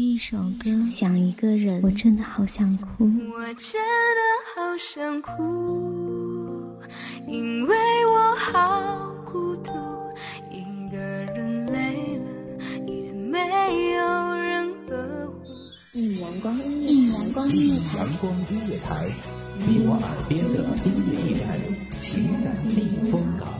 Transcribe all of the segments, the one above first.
一首歌，想一个人，我真的好想哭。我真的好想哭，因为我好孤独，一个人累了也没有人呵护。一阳光音乐，一阳光音乐台，阳光音乐台，你我耳边的音乐驿站，情感避风港。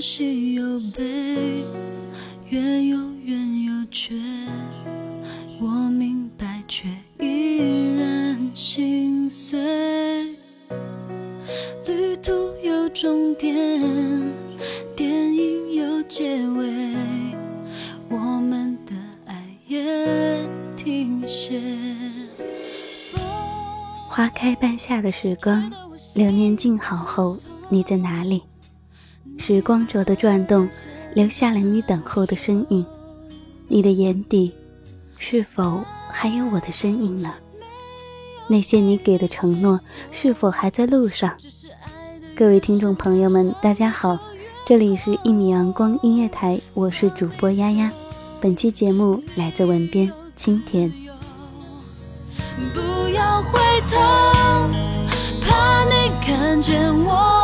有喜有悲，月有圆有缺，我明白却依然心碎。旅途有终点，电影有结尾，我们的爱也停歇。花开半夏的时光，流年静好后，你在哪里？时光轴的转动，留下了你等候的身影。你的眼底，是否还有我的身影呢？那些你给的承诺，是否还在路上？各位听众朋友们，大家好，这里是一米阳光音乐台，我是主播丫丫。本期节目来自文编青田。不要回头，怕你看见我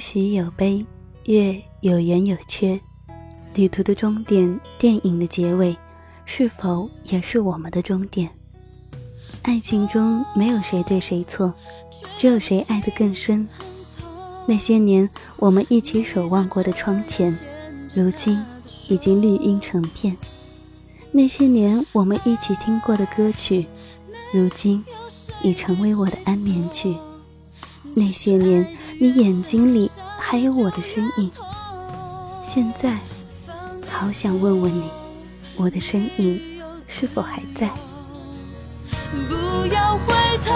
喜有悲，月有圆有缺，旅途的终点，电影的结尾，是否也是我们的终点？爱情中没有谁对谁错，只有谁爱得更深。那些年我们一起守望过的窗前，如今已经绿荫成片；那些年我们一起听过的歌曲，如今已成为我的安眠曲。那些年你眼睛里还有我的身影，现在好想问问你，我的身影是否还在？不要回头，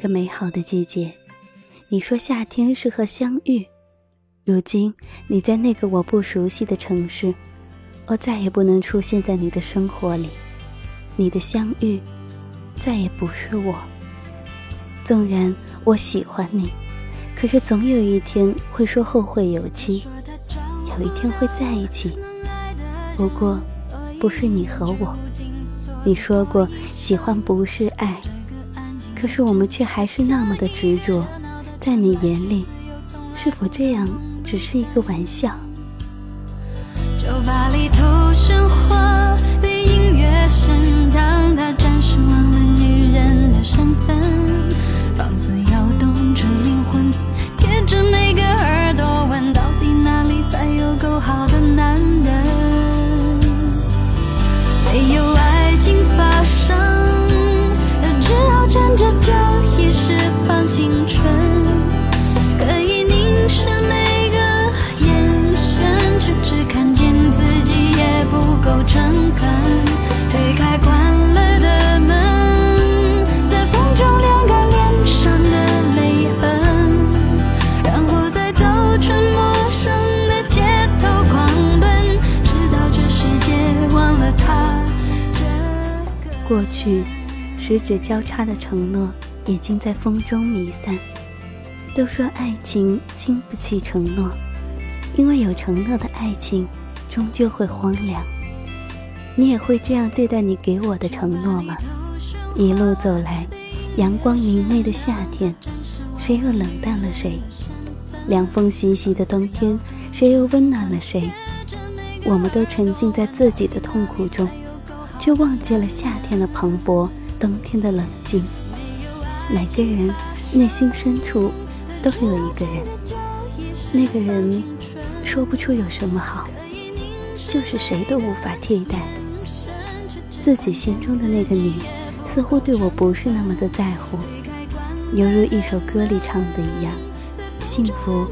个美好的季节，你说夏天适合相遇，如今你在那个我不熟悉的城市，我再也不能出现在你的生活里，你的相遇再也不是我。纵然我喜欢你，可是总有一天会说后会有期，有一天会在一起，不过不是你和我。你说过喜欢不是爱。可是我们却还是那么的执着在你眼里是否这样只是一个玩笑酒吧里头的音乐声让暂时忘了女人的身份十指交叉的承诺已经在风中弥散。都说爱情经不起承诺，因为有承诺的爱情终究会荒凉。你也会这样对待你给我的承诺吗？一路走来，阳光明媚的夏天，谁又冷淡了谁？凉风习习的冬天，谁又温暖了谁？我们都沉浸在自己的痛苦中，却忘记了夏天的蓬勃，冬天的冷静。每个人内心深处都有一个人，那个人说不出有什么好，就是谁都无法替代。自己心中的那个你，似乎对我不是那么的在乎，犹如一首歌里唱的一样，幸福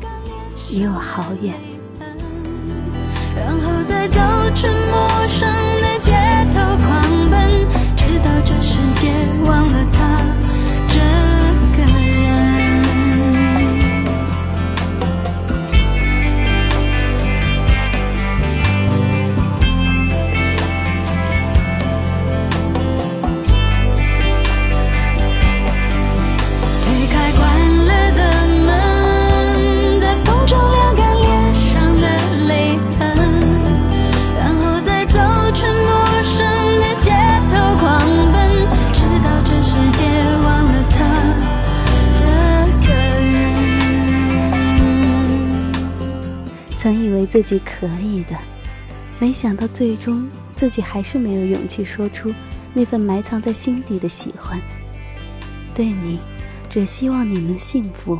离我好远。然后再走出陌自己可以的，没想到最终自己还是没有勇气说出那份埋藏在心底的喜欢。对你，只希望你能幸福。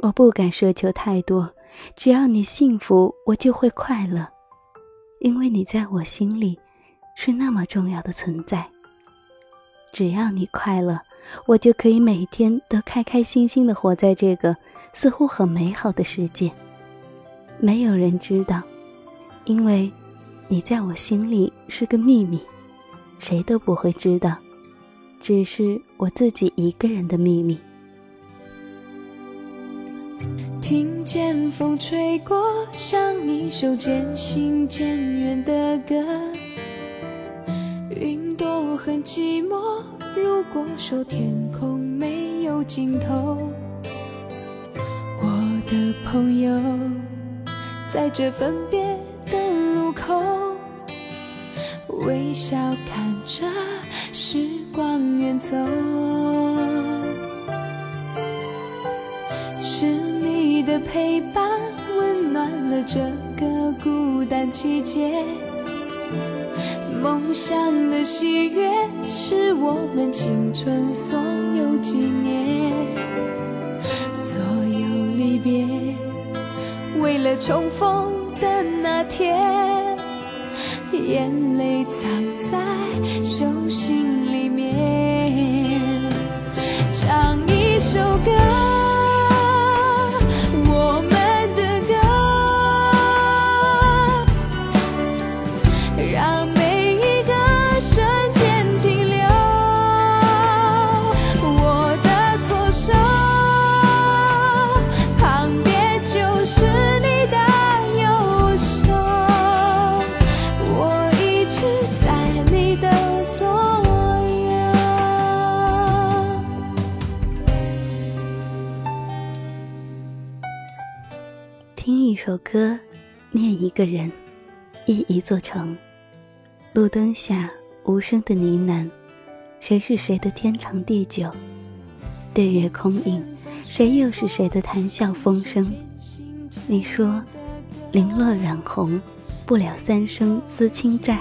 我不敢奢求太多，只要你幸福，我就会快乐，因为你在我心里是那么重要的存在。只要你快乐，我就可以每天都开开心心的活在这个似乎很美好的世界。没有人知道，因为，你在我心里是个秘密，谁都不会知道，只是我自己一个人的秘密。听见风吹过，像一首渐行渐远的歌。云朵很寂寞，如果说天空没有尽头，我的朋友。在这分别的路口，微笑看着时光远走。是你的陪伴温暖了这个孤单季节，梦想的喜悦是我们青春所有纪念，所有离别。为了重逢的那天，眼泪藏在首歌，念一个人，忆一座城。路灯下无声的呢喃，谁是谁的天长地久？对月空影，谁又是谁的谈笑风生？你说，零落染红，不了三生思亲债。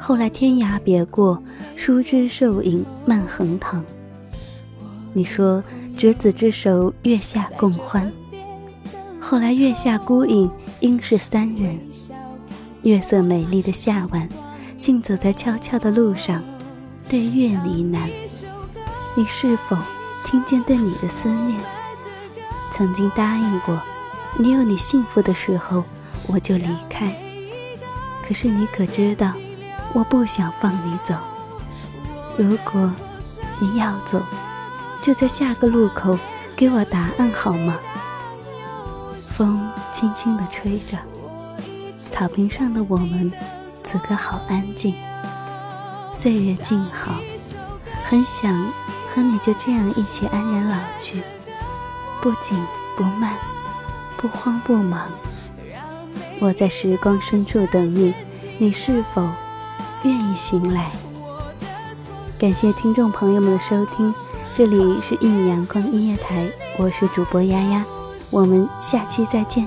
后来天涯别过，疏枝瘦影慢横塘。你说，执子之手，月下共欢。后来月下孤影应是三人，月色美丽的夏晚，竟走在悄悄的路上，对月呢喃。你是否听见对你的思念？曾经答应过，你有你幸福的时候，我就离开。可是你可知道，我不想放你走。如果你要走，就在下个路口给我答案好吗？风轻轻地吹着，草坪上的我们，此刻好安静。岁月静好，很想和你就这样一起安然老去，不紧不慢，不慌不忙。我在时光深处等你，你是否愿意醒来？感谢听众朋友们的收听，这里是一米阳光音乐台，我是主播丫丫，我们下期再见。